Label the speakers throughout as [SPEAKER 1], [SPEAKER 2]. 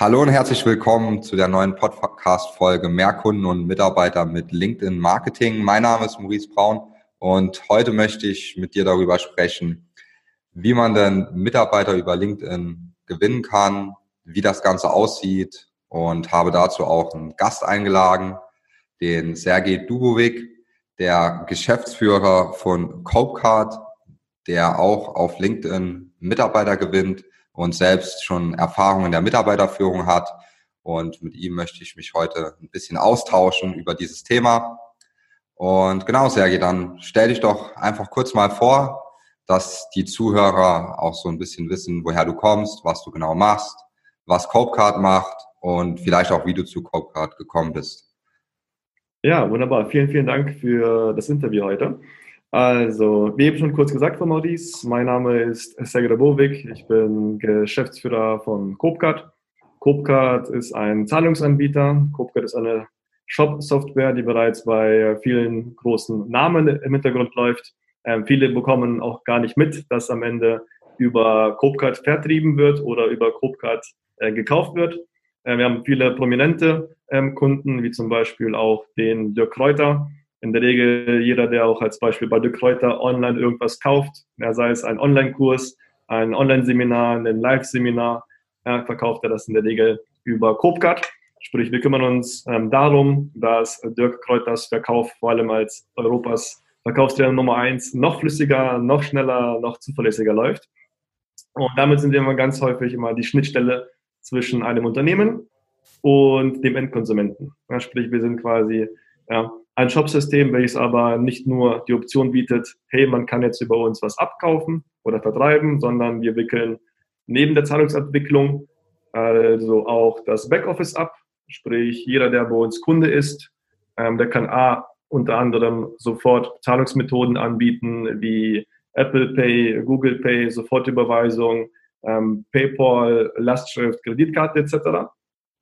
[SPEAKER 1] Hallo und herzlich willkommen zu der neuen Podcast-Folge Mehr Kunden und Mitarbeiter mit LinkedIn Marketing. Mein Name ist Maurice Braun und heute möchte ich mit dir darüber sprechen, wie man denn Mitarbeiter über LinkedIn gewinnen kann, wie das Ganze aussieht und habe dazu auch einen Gast eingeladen, den Sergej Dubovic, der Geschäftsführer von Copecard, der auch auf LinkedIn Mitarbeiter gewinnt und selbst schon Erfahrung in der Mitarbeiterführung hat. Und mit ihm möchte ich mich heute ein bisschen austauschen über dieses Thema. Und genau, Sergej, dann stell dich doch einfach kurz mal vor, dass die Zuhörer auch so ein bisschen wissen, woher du kommst, was du genau machst, was Copecard macht und vielleicht auch, wie du zu Copecard gekommen bist.
[SPEAKER 2] Ja, wunderbar. Vielen, vielen Dank für das Interview heute. Also, wie eben schon kurz gesagt von Maurice, mein Name ist Sergej Bovic. Ich bin Geschäftsführer von Copcard. Copcard ist ein Zahlungsanbieter. Copcard ist eine Shop-Software, die bereits bei vielen großen Namen im Hintergrund läuft. Ähm, viele bekommen auch gar nicht mit, dass am Ende über Copcard vertrieben wird oder über Copcard äh, gekauft wird. Äh, wir haben viele prominente ähm, Kunden, wie zum Beispiel auch den Dirk Kräuter, in der Regel jeder, der auch als Beispiel bei De Kräuter online irgendwas kauft, ja, sei es ein Online-Kurs, ein Online-Seminar, ein Live-Seminar, ja, verkauft er das in der Regel über Copcard. Sprich, wir kümmern uns ähm, darum, dass Dirk Kräuters Verkauf vor allem als Europas Verkaufsstelle Nummer eins noch flüssiger, noch schneller, noch zuverlässiger läuft. Und damit sind wir immer ganz häufig immer die Schnittstelle zwischen einem Unternehmen und dem Endkonsumenten. Ja, sprich, wir sind quasi ja, ein Shopsystem, welches aber nicht nur die Option bietet, hey, man kann jetzt über uns was abkaufen oder vertreiben, sondern wir wickeln neben der Zahlungsabwicklung also auch das Backoffice ab. Sprich, jeder, der bei uns Kunde ist, ähm, der kann A, unter anderem sofort Zahlungsmethoden anbieten wie Apple Pay, Google Pay, Sofortüberweisung, ähm, PayPal, Lastschrift, Kreditkarte etc.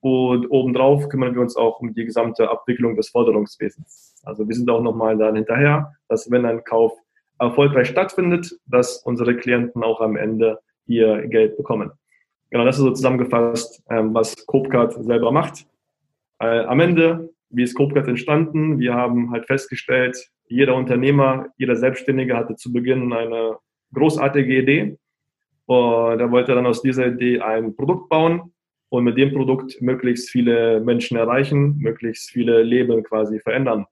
[SPEAKER 2] Und obendrauf kümmern wir uns auch um die gesamte Abwicklung des Forderungswesens. Also wir sind auch nochmal dann hinterher, dass wenn ein Kauf erfolgreich stattfindet, dass unsere Klienten auch am Ende ihr Geld bekommen. Genau, das ist so zusammengefasst, ähm, was Copecard selber macht. Äh, am Ende, wie ist Copecard entstanden? Wir haben halt festgestellt, jeder Unternehmer, jeder Selbstständige hatte zu Beginn eine großartige Idee. Und er wollte dann aus dieser Idee ein Produkt bauen, und mit dem Produkt möglichst viele Menschen erreichen, möglichst viele Leben quasi verändern.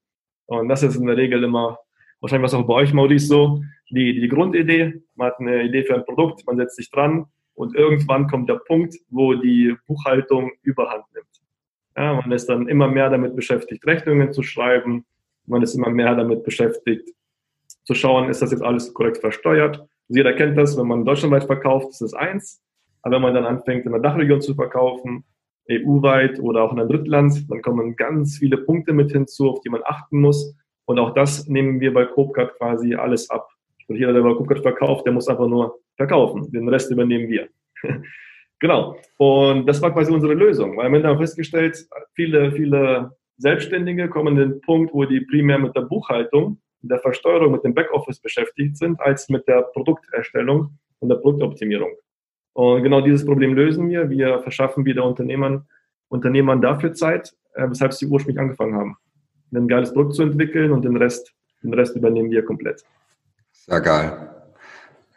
[SPEAKER 2] Und das ist in der Regel immer, wahrscheinlich was auch bei euch, Maurice, so, die, die Grundidee. Man hat eine Idee für ein Produkt, man setzt sich dran und irgendwann kommt der Punkt, wo die Buchhaltung überhand nimmt. Ja, man ist dann immer mehr damit beschäftigt, Rechnungen zu schreiben. Man ist immer mehr damit beschäftigt, zu schauen, ist das jetzt alles korrekt versteuert. Also jeder kennt das, wenn man deutschlandweit verkauft, ist das eins. Aber wenn man dann anfängt, in der Dachregion zu verkaufen, EU-weit oder auch in einem Drittland, dann kommen ganz viele Punkte mit hinzu, auf die man achten muss. Und auch das nehmen wir bei Copcard quasi alles ab. Und jeder, der bei Copcard verkauft, der muss einfach nur verkaufen. Den Rest übernehmen wir. genau. Und das war quasi unsere Lösung. Weil Ende haben wir festgestellt, viele, viele Selbstständige kommen an den Punkt, wo die primär mit der Buchhaltung, der Versteuerung, mit dem Backoffice beschäftigt sind, als mit der Produkterstellung und der Produktoptimierung. Und genau dieses Problem lösen wir. Wir verschaffen wieder Unternehmern, Unternehmern dafür Zeit, äh, weshalb sie ursprünglich angefangen haben, ein geiles Produkt zu entwickeln und den Rest, den Rest übernehmen wir komplett.
[SPEAKER 1] Sehr geil.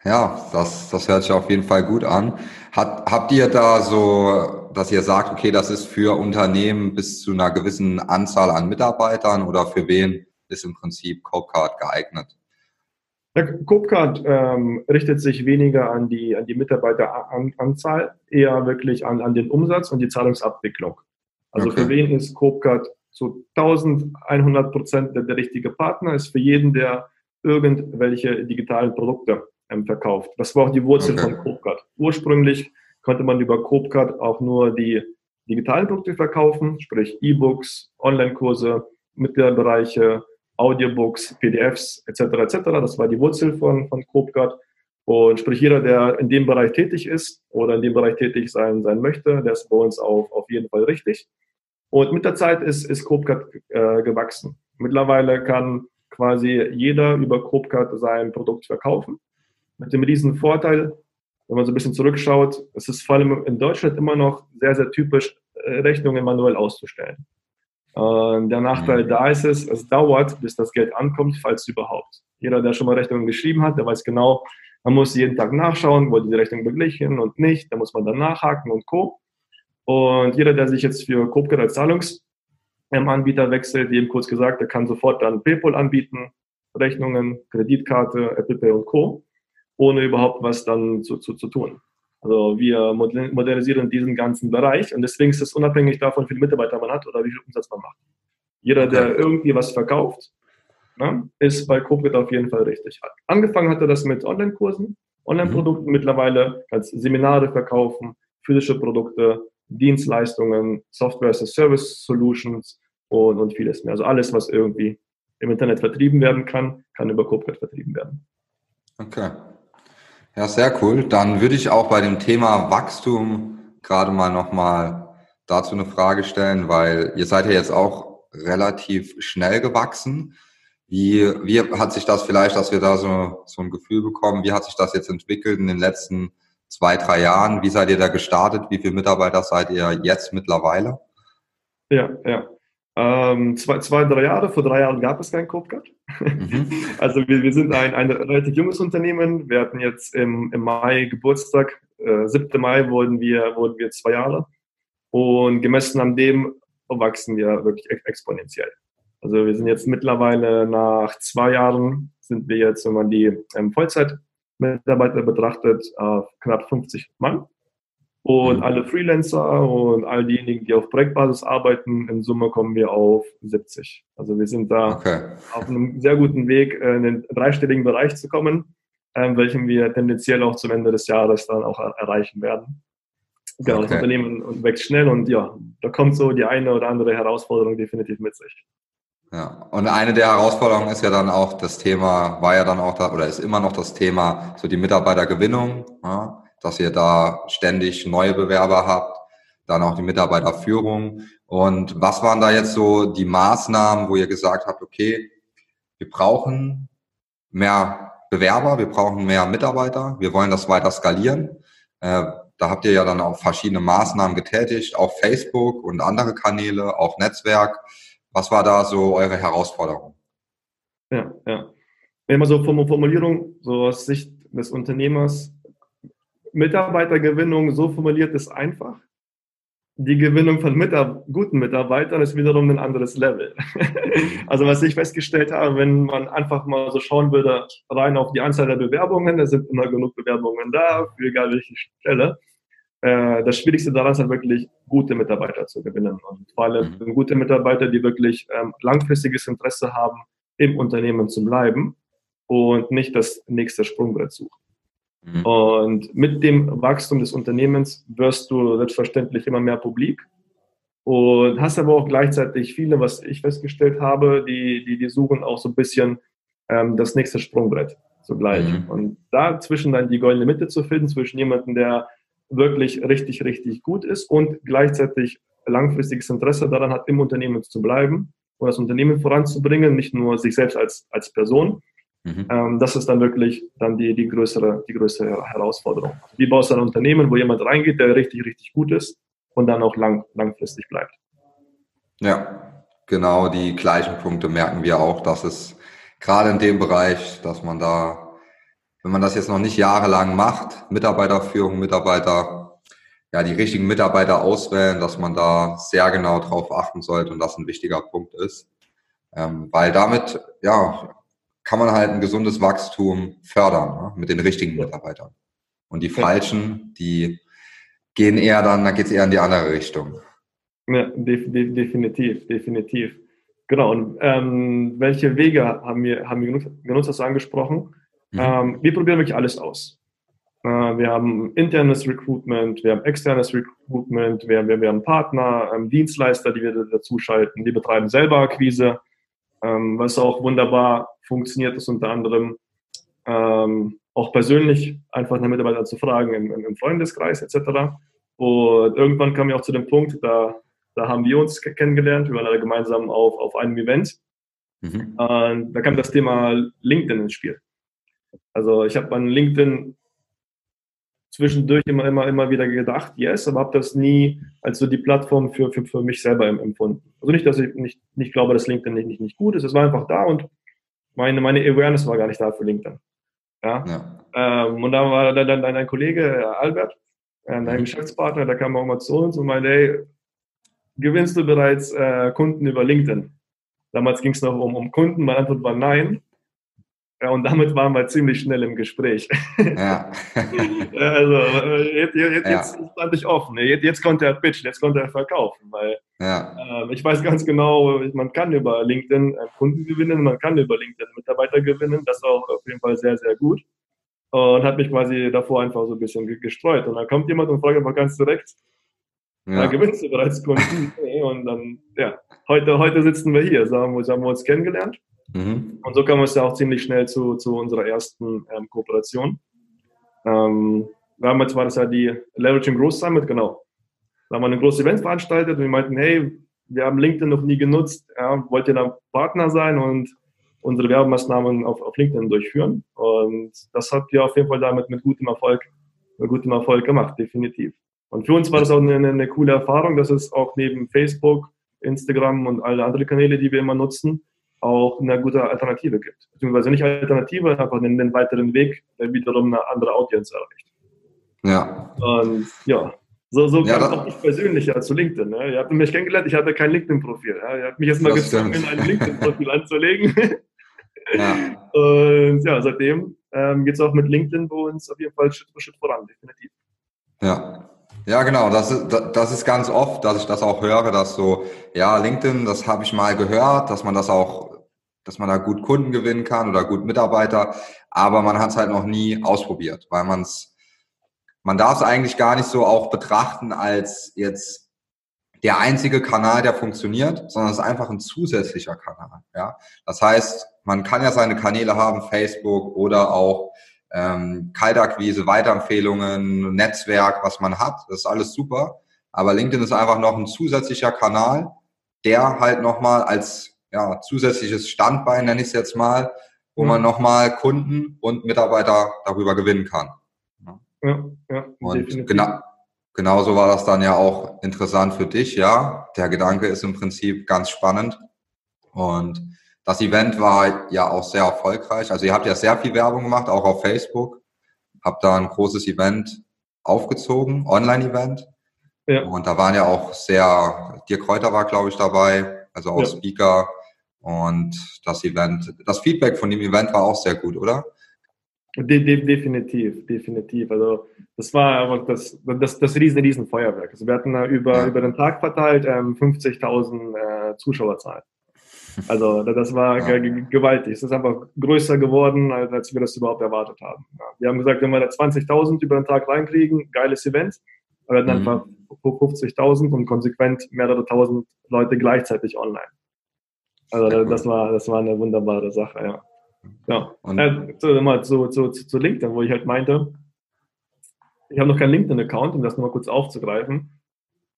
[SPEAKER 1] Ja, das, das hört sich auf jeden Fall gut an. Hat, habt ihr da so, dass ihr sagt, okay, das ist für Unternehmen bis zu einer gewissen Anzahl an Mitarbeitern oder für wen ist im Prinzip Copecard geeignet?
[SPEAKER 2] Der Copecard ähm, richtet sich weniger an die, an die Mitarbeiteranzahl, eher wirklich an, an den Umsatz und die Zahlungsabwicklung. Also okay. für wen ist Copecard zu 1100 Prozent der, der, richtige Partner, ist für jeden, der irgendwelche digitalen Produkte ähm, verkauft. Das war auch die Wurzel okay. von Copecard. Ursprünglich konnte man über Copecard auch nur die digitalen Produkte verkaufen, sprich E-Books, Online-Kurse, Mitgliederbereiche, Audiobooks, PDFs etc. etc. Das war die Wurzel von, von Copecard. Und sprich, jeder, der in dem Bereich tätig ist oder in dem Bereich tätig sein, sein möchte, der ist bei uns auf, auf jeden Fall richtig. Und mit der Zeit ist, ist Copecard äh, gewachsen. Mittlerweile kann quasi jeder über Copecard sein Produkt verkaufen. Mit dem riesen Vorteil, wenn man so ein bisschen zurückschaut, es ist vor allem in Deutschland immer noch sehr, sehr typisch, äh, Rechnungen manuell auszustellen. Und der Nachteil mhm. da ist es, es dauert, bis das Geld ankommt, falls überhaupt. Jeder, der schon mal Rechnungen geschrieben hat, der weiß genau, man muss jeden Tag nachschauen, wurde die Rechnung beglichen und nicht, da muss man dann nachhaken und Co. Und jeder, der sich jetzt für Copcard als Zahlungsanbieter wechselt, wie eben kurz gesagt, der kann sofort dann PayPal anbieten, Rechnungen, Kreditkarte, Apple Pay und Co ohne überhaupt was dann zu, zu, zu tun. Also wir modernisieren diesen ganzen Bereich und deswegen ist es unabhängig davon, wie viele Mitarbeiter man hat oder wie viel Umsatz man macht. Jeder, der irgendwie was verkauft, ne, ist bei Corporate auf jeden Fall richtig. Angefangen hatte das mit Online-Kursen, Online-Produkten. Mhm. Mittlerweile als Seminare verkaufen, physische Produkte, Dienstleistungen, Software as a Service Solutions und, und vieles mehr. Also alles, was irgendwie im Internet vertrieben werden kann, kann über Corporate vertrieben werden.
[SPEAKER 1] Okay. Ja, sehr cool. Dann würde ich auch bei dem Thema Wachstum gerade mal nochmal dazu eine Frage stellen, weil ihr seid ja jetzt auch relativ schnell gewachsen. Wie, wie hat sich das vielleicht, dass wir da so, so ein Gefühl bekommen, wie hat sich das jetzt entwickelt in den letzten zwei, drei Jahren? Wie seid ihr da gestartet? Wie viele Mitarbeiter seid ihr jetzt mittlerweile?
[SPEAKER 2] Ja, ja. Ähm, zwei, zwei, drei Jahre, vor drei Jahren gab es kein Copecard. Mhm. Also wir, wir sind ein, ein relativ junges Unternehmen. Wir hatten jetzt im, im Mai Geburtstag, äh, 7. Mai wurden wir, wurden wir zwei Jahre. Und gemessen an dem wachsen wir wirklich exponentiell. Also wir sind jetzt mittlerweile nach zwei Jahren, sind wir jetzt, wenn man die ähm, Vollzeitmitarbeiter betrachtet, äh, knapp 50 Mann. Und mhm. alle Freelancer und all diejenigen, die auf Projektbasis arbeiten, in Summe kommen wir auf 70. Also wir sind da okay. auf einem sehr guten Weg, äh, in den dreistelligen Bereich zu kommen, ähm, welchen wir tendenziell auch zum Ende des Jahres dann auch erreichen werden. Genau, okay. das Unternehmen wächst schnell und ja, da kommt so die eine oder andere Herausforderung definitiv mit sich.
[SPEAKER 1] Ja, und eine der Herausforderungen ist ja dann auch das Thema, war ja dann auch da, oder ist immer noch das Thema, so die Mitarbeitergewinnung. Ja dass ihr da ständig neue Bewerber habt, dann auch die Mitarbeiterführung. Und was waren da jetzt so die Maßnahmen, wo ihr gesagt habt, okay, wir brauchen mehr Bewerber, wir brauchen mehr Mitarbeiter, wir wollen das weiter skalieren. Äh, da habt ihr ja dann auch verschiedene Maßnahmen getätigt, auch Facebook und andere Kanäle, auch Netzwerk. Was war da so eure Herausforderung?
[SPEAKER 2] Ja, ja. Immer so Formulierung, so aus Sicht des Unternehmers, Mitarbeitergewinnung, so formuliert ist einfach. Die Gewinnung von Mitar guten Mitarbeitern ist wiederum ein anderes Level. also was ich festgestellt habe, wenn man einfach mal so schauen würde, rein auf die Anzahl der Bewerbungen, da sind immer genug Bewerbungen da, für egal welche Stelle. Äh, das Schwierigste daran ist halt wirklich, gute Mitarbeiter zu gewinnen. Und vor allem mhm. gute Mitarbeiter, die wirklich ähm, langfristiges Interesse haben, im Unternehmen zu bleiben und nicht das nächste Sprungbrett suchen. Mhm. Und mit dem Wachstum des Unternehmens wirst du selbstverständlich immer mehr publik und hast aber auch gleichzeitig viele, was ich festgestellt habe, die, die, die suchen auch so ein bisschen ähm, das nächste Sprungbrett zugleich. Mhm. Und dazwischen dann die goldene Mitte zu finden, zwischen jemandem, der wirklich richtig, richtig gut ist und gleichzeitig langfristiges Interesse daran hat, im Unternehmen zu bleiben und das Unternehmen voranzubringen, nicht nur sich selbst als, als Person, Mhm. Ähm, das ist dann wirklich dann die, die, größere, die größere Herausforderung. Wie baust du ein Unternehmen, wo jemand reingeht, der richtig, richtig gut ist und dann auch lang, langfristig bleibt?
[SPEAKER 1] Ja, genau die gleichen Punkte merken wir auch, dass es gerade in dem Bereich, dass man da, wenn man das jetzt noch nicht jahrelang macht, Mitarbeiterführung, Mitarbeiter, ja, die richtigen Mitarbeiter auswählen, dass man da sehr genau drauf achten sollte und das ein wichtiger Punkt ist. Ähm, weil damit, ja, kann man halt ein gesundes Wachstum fördern ne, mit den richtigen Mitarbeitern. Und die falschen, die gehen eher dann, da geht es eher in die andere Richtung.
[SPEAKER 2] Ja, def, def, definitiv, definitiv. Genau, und ähm, welche Wege haben wir, haben wir genutzt, hast du angesprochen? Mhm. Ähm, wir probieren wirklich alles aus. Äh, wir haben internes Recruitment, wir haben externes Recruitment, wir, wir, wir haben Partner, ähm, Dienstleister, die wir dazu schalten, die betreiben selber Akquise, ähm, was auch wunderbar funktioniert ist unter anderem ähm, auch persönlich einfach eine Mitarbeiter zu fragen im, im Freundeskreis etc. Und irgendwann kam ich auch zu dem Punkt, da, da haben wir uns kennengelernt, wir waren alle gemeinsam auf, auf einem Event. Mhm. Und da kam das Thema LinkedIn ins Spiel. Also ich habe an LinkedIn zwischendurch immer, immer, immer wieder gedacht, yes, aber habe das nie als so die Plattform für, für, für mich selber empfunden. Also nicht, dass ich nicht, nicht glaube, dass LinkedIn nicht, nicht, nicht gut ist, es war einfach da und meine, meine Awareness war gar nicht da für LinkedIn. Ja? ja. Ähm, und da war dann, dann ein Kollege, Albert, ein mhm. Geschäftspartner, der kam auch mal zu uns und meinte, hey, gewinnst du bereits äh, Kunden über LinkedIn? Damals ging es noch um, um Kunden, meine Antwort war nein. Ja, und damit waren wir ziemlich schnell im Gespräch. Ja. also äh, jetzt, jetzt, ja. jetzt stand ich offen. Jetzt, jetzt konnte er pitchen, jetzt konnte er verkaufen, weil ja. äh, ich weiß ganz genau, man kann über LinkedIn äh, Kunden gewinnen, man kann über LinkedIn Mitarbeiter gewinnen, das auch auf jeden Fall sehr, sehr gut. Und hat mich quasi davor einfach so ein bisschen gestreut. Und dann kommt jemand und fragt einfach ganz direkt, ja. da gewinnst du bereits Kunden. und dann, ja, heute, heute sitzen wir hier, so haben wir uns kennengelernt. Mhm. Und so kam es ja auch ziemlich schnell zu, zu unserer ersten ähm, Kooperation. Ähm, damals war das ja die Leveraging Growth Summit, genau. Da haben wir ein großes Event veranstaltet und wir meinten, hey, wir haben LinkedIn noch nie genutzt, ja, wollt ihr da Partner sein und unsere Werbemaßnahmen auf, auf LinkedIn durchführen? Und das hat ja auf jeden Fall damit mit gutem Erfolg, mit gutem Erfolg gemacht, definitiv. Und für uns war das auch eine, eine coole Erfahrung, dass es auch neben Facebook, Instagram und alle anderen Kanäle, die wir immer nutzen, auch eine gute Alternative gibt. Beziehungsweise nicht Alternative, einfach einen, einen weiteren Weg, der wiederum eine andere Audience erreicht. Ja. Und ja, so, so ja, kam auch ich persönlich ja, zu LinkedIn. Ne? Ihr habt mich kennengelernt, ich hatte kein LinkedIn-Profil. Ja? Ihr habt mich erstmal gezwungen, ein LinkedIn-Profil anzulegen. ja. Und ja, seitdem ähm, geht es auch mit LinkedIn bei uns auf jeden Fall Schritt für Schritt voran, definitiv.
[SPEAKER 1] Ja, ja, genau. Das ist, das ist ganz oft, dass ich das auch höre, dass so, ja, LinkedIn, das habe ich mal gehört, dass man das auch, dass man da gut Kunden gewinnen kann oder gut Mitarbeiter, aber man hat es halt noch nie ausprobiert, weil man es, man darf es eigentlich gar nicht so auch betrachten als jetzt der einzige Kanal, der funktioniert, sondern es ist einfach ein zusätzlicher Kanal. Ja, das heißt, man kann ja seine Kanäle haben, Facebook oder auch ähm, Kaltakquise, Weiterempfehlungen, Netzwerk, was man hat. Das ist alles super. Aber LinkedIn ist einfach noch ein zusätzlicher Kanal, der halt nochmal als ja, zusätzliches Standbein, nenne ich es jetzt mal, wo mhm. man nochmal Kunden und Mitarbeiter darüber gewinnen kann. Ja, ja, und genau, genauso war das dann ja auch interessant für dich, ja. Der Gedanke ist im Prinzip ganz spannend. Und das Event war ja auch sehr erfolgreich. Also ihr habt ja sehr viel Werbung gemacht, auch auf Facebook. Habt da ein großes Event aufgezogen, Online-Event. Ja. Und da waren ja auch sehr, Dirk Kräuter war, glaube ich, dabei, also auch ja. Speaker. Und das Event, das Feedback von dem Event war auch sehr gut, oder?
[SPEAKER 2] De de definitiv, definitiv. Also das war einfach das, das, das riesen, riesen Feuerwerk. Also wir hatten über, ja. über den Tag verteilt ähm, 50.000 äh, Zuschauerzahlen. Also das war gewaltig. Es ist einfach größer geworden, als wir das überhaupt erwartet haben. Wir haben gesagt, wenn wir da 20.000 über den Tag reinkriegen, geiles Event. Wir hatten mhm. einfach 50.000 und konsequent mehrere tausend Leute gleichzeitig online. Also das war, das war eine wunderbare Sache, ja. Ja, und äh, so, mal zu, zu, zu LinkedIn, wo ich halt meinte, ich habe noch keinen LinkedIn-Account, um das nochmal kurz aufzugreifen.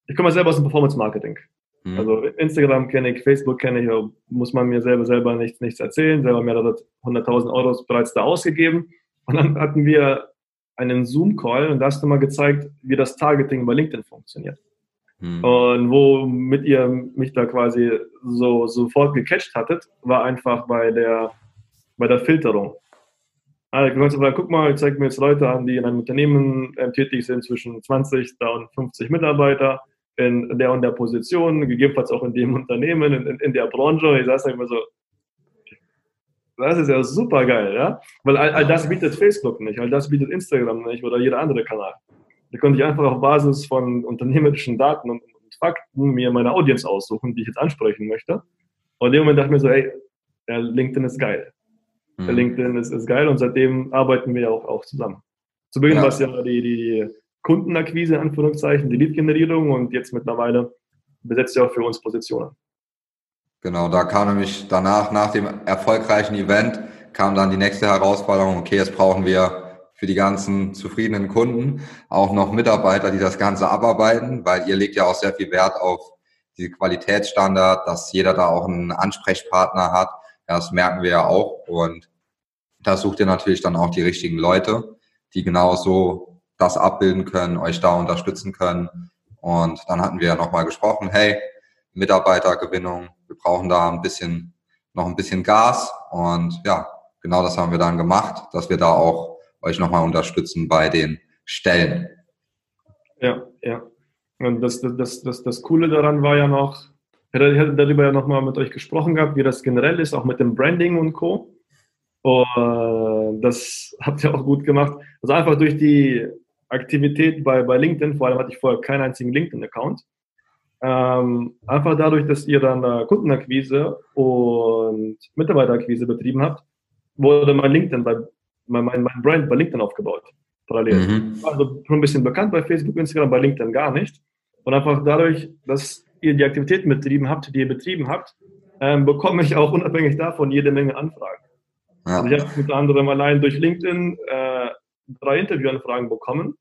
[SPEAKER 2] Ich komme selber aus dem Performance-Marketing. Mhm. Also Instagram kenne ich, Facebook kenne ich, muss man mir selber selber nichts, nichts erzählen, selber mehrere 100.000 Euro bereits da ausgegeben. Und dann hatten wir einen Zoom-Call und da hast du mal gezeigt, wie das Targeting bei LinkedIn funktioniert. Mhm. Und womit ihr mich da quasi so sofort gecatcht hattet, war einfach bei der, bei der Filterung. Also, guck mal, ich zeige mir jetzt Leute an, die in einem Unternehmen äh, tätig sind, zwischen 20 und 50 Mitarbeiter in der und der Position, gegebenenfalls auch in dem Unternehmen, in, in der Branche. Ich saß da immer so, das ist ja super geil, ja? Weil all, all, das bietet Facebook nicht, all das bietet Instagram nicht oder jeder andere Kanal. Da konnte ich einfach auf Basis von unternehmerischen Daten und, und Fakten mir meine Audience aussuchen, die ich jetzt ansprechen möchte. Und in dem Moment dachte ich mir so, hey, LinkedIn ist geil. Mhm. LinkedIn ist, ist geil und seitdem arbeiten wir auch, auch zusammen. Zu Beginn ja. war es ja die, die Kundenakquise, in Anführungszeichen, die Lead-Generierung und jetzt mittlerweile besetzt ja auch für uns Positionen.
[SPEAKER 1] Genau, da kam nämlich danach, nach dem erfolgreichen Event, kam dann die nächste Herausforderung, okay, jetzt brauchen wir für die ganzen zufriedenen Kunden auch noch Mitarbeiter, die das Ganze abarbeiten, weil ihr legt ja auch sehr viel Wert auf diese Qualitätsstandard, dass jeder da auch einen Ansprechpartner hat. Das merken wir ja auch und da sucht ihr natürlich dann auch die richtigen Leute, die genauso das abbilden können, euch da unterstützen können. Und dann hatten wir ja nochmal gesprochen, hey, Mitarbeitergewinnung, wir brauchen da ein bisschen, noch ein bisschen Gas. Und ja, genau das haben wir dann gemacht, dass wir da auch euch nochmal unterstützen bei den Stellen.
[SPEAKER 2] Ja, ja. Und das, das, das, das Coole daran war ja noch, ich hätte darüber ja nochmal mit euch gesprochen gehabt, wie das generell ist, auch mit dem Branding und Co. Und das habt ihr auch gut gemacht. Also einfach durch die Aktivität bei, bei LinkedIn, vor allem hatte ich vorher keinen einzigen LinkedIn-Account. Ähm, einfach dadurch, dass ihr dann äh, Kundenakquise und Mitarbeiterakquise betrieben habt, wurde mein LinkedIn bei, mein, mein Brand bei LinkedIn aufgebaut. Parallel. Mhm. Also schon ein bisschen bekannt bei Facebook, Instagram, bei LinkedIn gar nicht. Und einfach dadurch, dass ihr die Aktivitäten betrieben habt, die ihr betrieben habt, ähm, bekomme ich auch unabhängig davon jede Menge Anfragen. Ja. Also ich habe unter anderem allein durch LinkedIn äh, drei Interviewanfragen bekommen,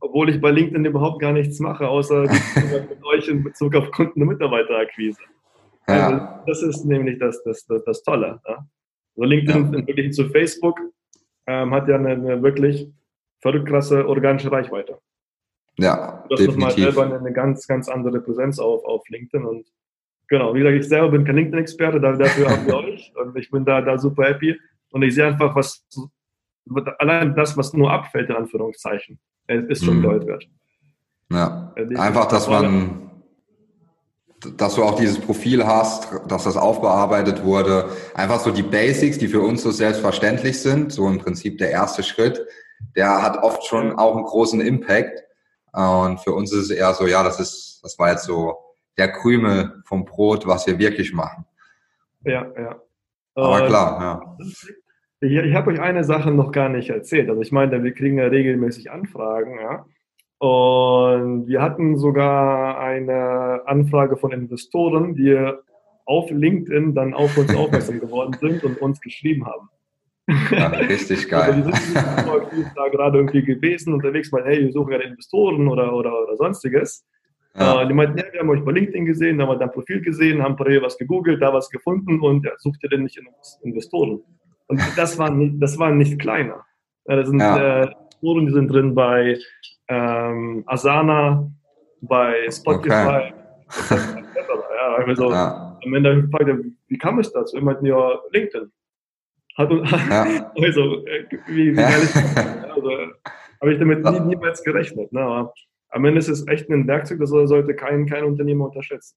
[SPEAKER 2] obwohl ich bei LinkedIn überhaupt gar nichts mache, außer mit euch in Bezug auf Kunden- und Mitarbeiterakquise. Ja. Also das ist nämlich das, das, das, das Tolle. Ja? Also LinkedIn ja. im zu Facebook ähm, hat ja eine, eine, wirklich verrückt krasse organische Reichweite.
[SPEAKER 1] Ja,
[SPEAKER 2] du hast nochmal selber eine, eine, ganz, ganz andere Präsenz auf, auf LinkedIn und genau, wie gesagt, ich selber bin kein LinkedIn-Experte, dafür haben wir euch und ich bin da, da super happy und ich sehe einfach, was allein das, was nur abfällt, in Anführungszeichen, ist schon mhm. Gold wert.
[SPEAKER 1] Ja, einfach, dass man dass du auch dieses Profil hast, dass das aufbearbeitet wurde. Einfach so die Basics, die für uns so selbstverständlich sind, so im Prinzip der erste Schritt, der hat oft schon auch einen großen Impact. Und für uns ist es eher so, ja, das ist, das war jetzt so der Krümel vom Brot, was wir wirklich machen.
[SPEAKER 2] Ja, ja.
[SPEAKER 1] Aber klar, ja.
[SPEAKER 2] Ich, ich habe euch eine Sache noch gar nicht erzählt. Also ich meine, wir kriegen ja regelmäßig Anfragen, ja. Und wir hatten sogar eine Anfrage von Investoren, die auf LinkedIn dann auf uns aufmerksam geworden sind und uns geschrieben haben.
[SPEAKER 1] Ja, richtig geil. Also die
[SPEAKER 2] sind da gerade irgendwie gewesen, unterwegs, mal, hey, wir suchen gerade Investoren oder, oder, oder sonstiges. Ja. Äh, die meinten, ja, wir haben euch bei LinkedIn gesehen, haben dein Profil gesehen, haben parallel was gegoogelt, da was gefunden und ja, sucht ihr denn nicht Investoren? Und das waren, das waren nicht kleiner. Das sind ja. äh, Investoren, die sind drin bei ähm, Asana, bei Spotify. Okay. ja, also ja. am Ende gefragt, wie kam es dazu? Ich meinte, ja, LinkedIn. Hat, ja. also, äh, wie, wie ja. also, habe ich damit nie, niemals gerechnet. Ne? Aber am Ende ist es echt ein Werkzeug, das sollte kein, kein Unternehmer unterschätzen.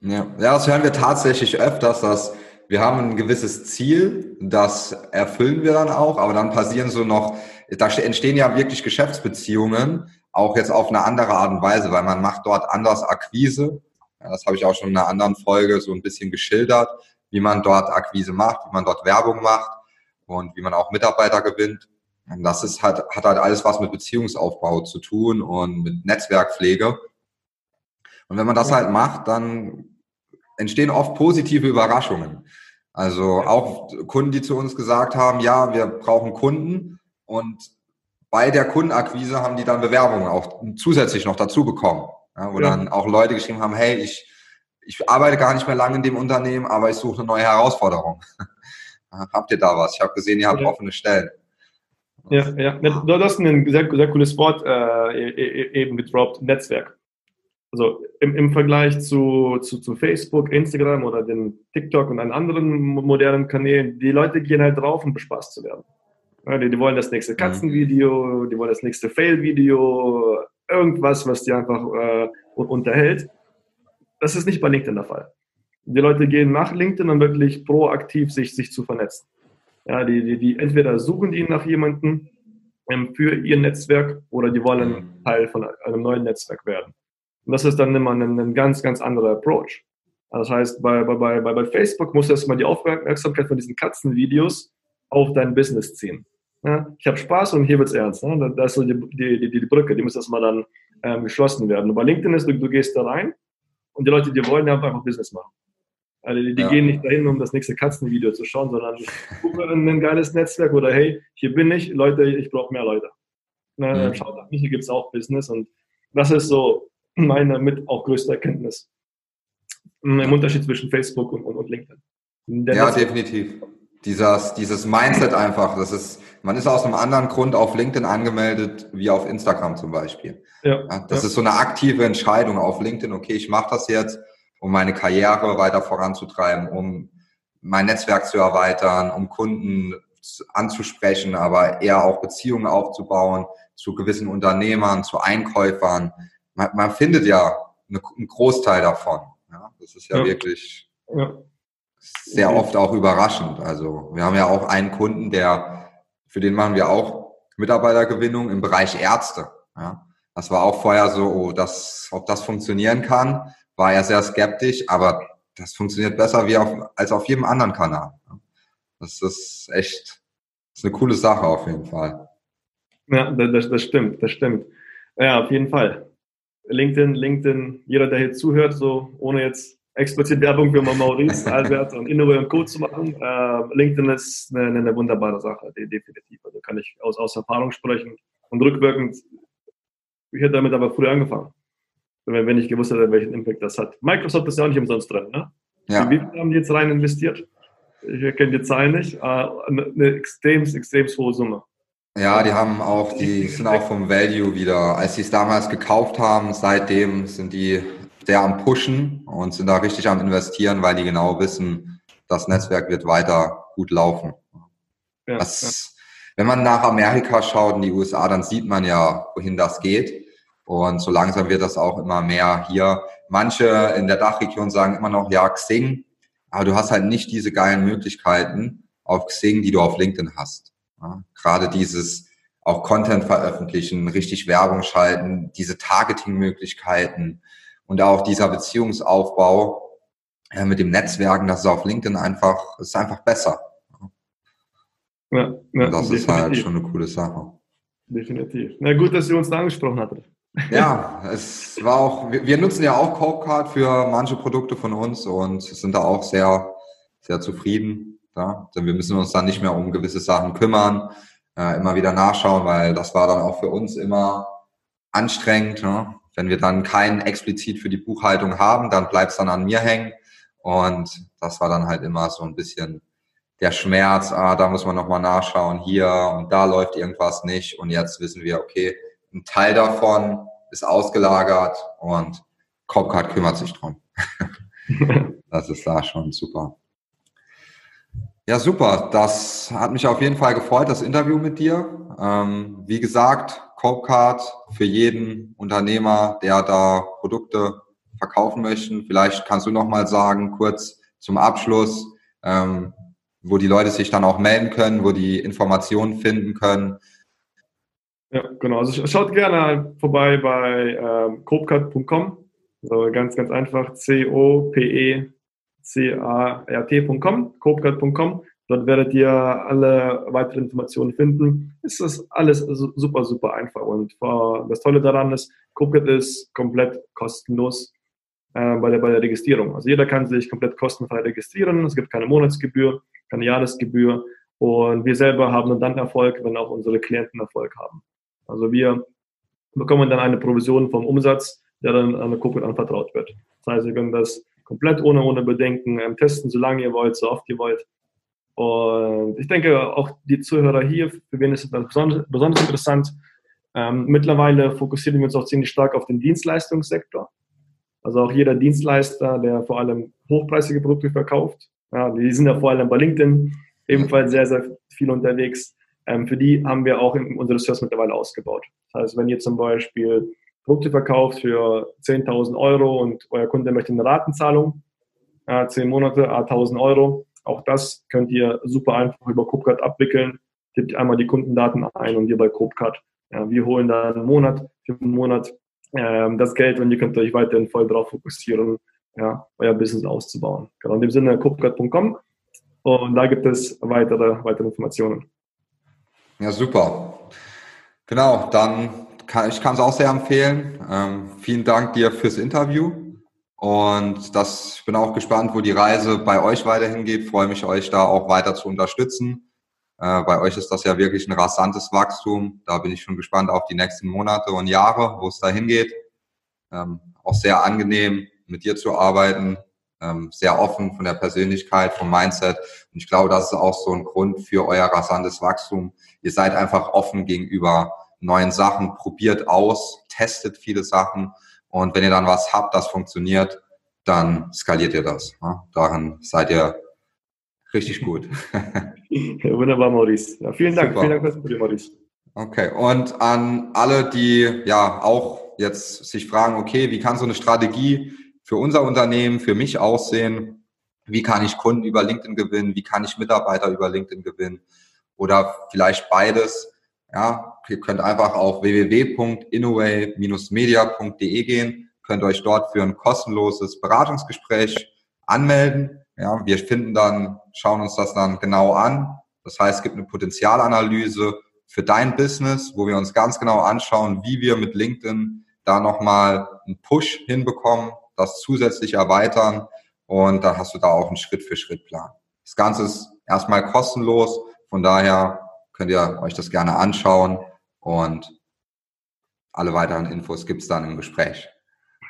[SPEAKER 1] Ja. ja, das hören wir tatsächlich öfters, dass wir haben ein gewisses Ziel, das erfüllen wir dann auch, aber dann passieren so noch da entstehen ja wirklich Geschäftsbeziehungen, auch jetzt auf eine andere Art und Weise, weil man macht dort anders Akquise. Ja, das habe ich auch schon in einer anderen Folge so ein bisschen geschildert, wie man dort Akquise macht, wie man dort Werbung macht und wie man auch Mitarbeiter gewinnt. Und das ist halt, hat halt alles was mit Beziehungsaufbau zu tun und mit Netzwerkpflege. Und wenn man das halt macht, dann entstehen oft positive Überraschungen. Also auch Kunden, die zu uns gesagt haben, ja, wir brauchen Kunden und bei der Kundenakquise haben die dann Bewerbungen auch zusätzlich noch dazu bekommen. Ja, wo ja. dann auch Leute geschrieben haben, hey, ich, ich arbeite gar nicht mehr lange in dem Unternehmen, aber ich suche eine neue Herausforderung. habt ihr da was? Ich habe gesehen, ihr habt ja. offene Stellen.
[SPEAKER 2] Ja, ja. Du hast ein sehr, sehr cooles Wort äh, e, e, e, eben gedroppt, Netzwerk. Also im, im Vergleich zu, zu, zu Facebook, Instagram oder den TikTok und anderen modernen Kanälen, die Leute gehen halt drauf, um bespaßt zu werden. Die, die wollen das nächste. Katzenvideo, die wollen das nächste Fail-Video, irgendwas, was die einfach äh, unterhält. Das ist nicht bei LinkedIn der Fall. Die Leute gehen nach LinkedIn, um wirklich proaktiv sich, sich zu vernetzen. Ja, die, die, die entweder suchen die nach jemandem ähm, für ihr Netzwerk oder die wollen. Teil von einem neuen Netzwerk werden. Und das ist dann immer ein, ein ganz, ganz anderer Approach. Das heißt, bei, bei, bei, bei Facebook muss erstmal die Aufmerksamkeit von diesen Katzenvideos auf dein Business ziehen. Ja, ich habe Spaß und hier wird es ernst. Ne? Da ist so die, die, die, die, Brücke, die muss erstmal dann ähm, geschlossen werden. Bei LinkedIn ist, du, du, gehst da rein und die Leute, die wollen, die haben einfach Business machen. Also die, die ja. gehen nicht dahin, um das nächste Katzenvideo zu schauen, sondern ein geiles Netzwerk oder hey, hier bin ich, Leute, ich brauche mehr Leute. Na, mhm. Schaut auf mich, hier gibt es auch Business und das ist so meine mit auch größte Erkenntnis im Unterschied zwischen Facebook und, und, und LinkedIn.
[SPEAKER 1] Der ja, definitiv dieses, dieses Mindset einfach, das ist, man ist aus einem anderen Grund auf LinkedIn angemeldet, wie auf Instagram zum Beispiel. Ja, das ja. ist so eine aktive Entscheidung auf LinkedIn, okay, ich mache das jetzt, um meine Karriere weiter voranzutreiben, um mein Netzwerk zu erweitern, um Kunden anzusprechen, aber eher auch Beziehungen aufzubauen zu gewissen Unternehmern, zu Einkäufern. Man, man findet ja einen Großteil davon. Ja, das ist ja, ja. wirklich sehr oft auch überraschend. Also wir haben ja auch einen Kunden, der, für den machen wir auch Mitarbeitergewinnung im Bereich Ärzte. Ja. Das war auch vorher so, oh, das, ob das funktionieren kann, war er sehr skeptisch, aber das funktioniert besser wie auf, als auf jedem anderen Kanal. Das ist echt, das ist eine coole Sache auf jeden Fall.
[SPEAKER 2] Ja, das, das stimmt, das stimmt. Ja, auf jeden Fall. LinkedIn, LinkedIn, jeder, der hier zuhört, so ohne jetzt explizit Werbung für Maurice, Albert und Innove und Co. zu machen, äh, LinkedIn ist eine, eine, wunderbare Sache, definitiv. Also kann ich aus, aus Erfahrung sprechen. Und rückwirkend, ich hätte damit aber früher angefangen, wenn, wenn ich gewusst hätte, welchen Impact das hat. Microsoft ist ja auch nicht umsonst drin, ne? Ja. Wie viel haben die jetzt rein investiert? Ich kenne die Zahlen nicht. Äh, eine extrem, extrem hohe Summe.
[SPEAKER 1] Ja, die haben auch, die sind auch vom Value wieder, als sie es damals gekauft haben, seitdem sind die sehr am Pushen und sind da richtig am Investieren, weil die genau wissen, das Netzwerk wird weiter gut laufen. Ja, das, ja. Wenn man nach Amerika schaut in die USA, dann sieht man ja, wohin das geht. Und so langsam wird das auch immer mehr hier. Manche in der Dachregion sagen immer noch, ja, Xing, aber du hast halt nicht diese geilen Möglichkeiten auf Xing, die du auf LinkedIn hast. Ja, gerade dieses auch Content veröffentlichen, richtig Werbung schalten, diese Targeting-Möglichkeiten und auch dieser Beziehungsaufbau äh, mit dem Netzwerken, das ist auf LinkedIn einfach, ist einfach besser. Ja, ja, das definitiv. ist halt schon eine coole Sache.
[SPEAKER 2] Definitiv. Na gut, dass ihr uns da angesprochen hattet.
[SPEAKER 1] Ja, es war auch, wir, wir nutzen ja auch Copecard für manche Produkte von uns und sind da auch sehr, sehr zufrieden. Ja? Denn wir müssen uns dann nicht mehr um gewisse Sachen kümmern, äh, immer wieder nachschauen, weil das war dann auch für uns immer anstrengend. Ne? Wenn wir dann keinen explizit für die Buchhaltung haben, dann bleibt es dann an mir hängen. Und das war dann halt immer so ein bisschen der Schmerz, ah, da muss man nochmal nachschauen, hier und da läuft irgendwas nicht. Und jetzt wissen wir, okay, ein Teil davon ist ausgelagert und Copcard kümmert sich drum. das ist da schon super. Ja, super. Das hat mich auf jeden Fall gefreut, das Interview mit dir. Ähm, wie gesagt, Copecard für jeden Unternehmer, der da Produkte verkaufen möchte. Vielleicht kannst du noch mal sagen, kurz zum Abschluss, ähm, wo die Leute sich dann auch melden können, wo die Informationen finden können.
[SPEAKER 2] Ja, genau. Also schaut gerne vorbei bei ähm, copecard.com. Also ganz, ganz einfach. C-O-P-E cart.com, copecard.com. Dort werdet ihr alle weiteren Informationen finden. Es ist alles super, super einfach. Und das Tolle daran ist, Copecard ist komplett kostenlos äh, bei, der, bei der Registrierung. Also jeder kann sich komplett kostenfrei registrieren. Es gibt keine Monatsgebühr, keine Jahresgebühr. Und wir selber haben dann Erfolg, wenn auch unsere Klienten Erfolg haben. Also wir bekommen dann eine Provision vom Umsatz, der dann an der Copecard anvertraut wird. Das heißt, wir können das komplett ohne, ohne Bedenken ähm, testen, solange ihr wollt, so oft ihr wollt. Und ich denke, auch die Zuhörer hier, für wen ist das besonders, besonders interessant. Ähm, mittlerweile fokussieren wir uns auch ziemlich stark auf den Dienstleistungssektor. Also auch jeder Dienstleister, der vor allem hochpreisige Produkte verkauft, ja, die sind ja vor allem bei LinkedIn ebenfalls sehr, sehr viel unterwegs. Ähm, für die haben wir auch unsere Service mittlerweile ausgebaut. Das heißt, wenn ihr zum Beispiel Produkte verkauft für 10.000 Euro und euer Kunde möchte eine Ratenzahlung, äh, 10 Monate, 1.000 Euro. Auch das könnt ihr super einfach über Copcard abwickeln. Gebt einmal die Kundendaten ein und ihr bei Copcard. Ja, wir holen dann einen Monat für einen Monat äh, das Geld und ihr könnt euch weiterhin voll darauf fokussieren, ja, euer Business auszubauen. Genau, in dem Sinne copcard.com und da gibt es weitere, weitere Informationen.
[SPEAKER 1] Ja, super. Genau, dann kann, ich es auch sehr empfehlen. Ähm, vielen Dank dir fürs Interview. Und das, ich bin auch gespannt, wo die Reise bei euch weiterhin geht. Freue mich, euch da auch weiter zu unterstützen. Äh, bei euch ist das ja wirklich ein rasantes Wachstum. Da bin ich schon gespannt auf die nächsten Monate und Jahre, wo es da hingeht. Ähm, auch sehr angenehm, mit dir zu arbeiten. ähm, sehr offen von der Persönlichkeit, vom Mindset. Und ich glaube, das ist auch so ein Grund für euer rasantes Wachstum. Ihr seid einfach offen gegenüber neuen Sachen, probiert aus, testet viele Sachen. Und wenn ihr dann was habt, das funktioniert, dann skaliert ihr das. Ja? Darin seid ihr richtig gut.
[SPEAKER 2] Wunderbar, Maurice. Ja, vielen Dank. Super. Vielen Dank fürs Interview, Maurice.
[SPEAKER 1] Okay, und an alle, die ja auch jetzt sich fragen, okay, wie kann so eine Strategie für unser Unternehmen, für mich aussehen? Wie kann ich Kunden über LinkedIn gewinnen? Wie kann ich Mitarbeiter über LinkedIn gewinnen? Oder vielleicht beides. Ja, ihr könnt einfach auf www.inoway-media.de gehen, könnt euch dort für ein kostenloses Beratungsgespräch anmelden. Ja, wir finden dann, schauen uns das dann genau an. Das heißt, es gibt eine Potenzialanalyse für dein Business, wo wir uns ganz genau anschauen, wie wir mit LinkedIn da nochmal einen Push hinbekommen, das zusätzlich erweitern und dann hast du da auch einen Schritt-für-Schritt-Plan. Das Ganze ist erstmal kostenlos, von daher könnt ihr euch das gerne anschauen und alle weiteren Infos gibt's dann im Gespräch.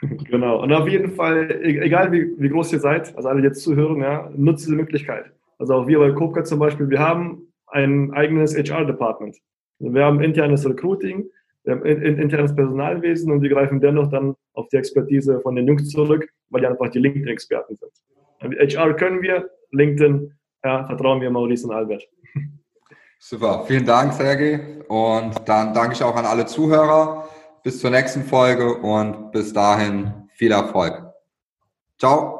[SPEAKER 2] Genau. Und auf jeden Fall, e-, egal wie, wie groß ihr seid, also alle jetzt zuhören, ja, nutzt diese Möglichkeit. Also auch wir bei Kopka zum Beispiel, wir haben ein eigenes HR-Department. Wir haben internes Recruiting, wir haben internes Personalwesen und wir greifen dennoch dann auf die Expertise von den Jungs zurück, weil die einfach die LinkedIn-Experten sind. HR können wir, LinkedIn, ja, vertrauen wir Maurice und Albert.
[SPEAKER 1] Super, vielen Dank, Sergej. Und dann danke ich auch an alle Zuhörer. Bis zur nächsten Folge und bis dahin viel Erfolg. Ciao.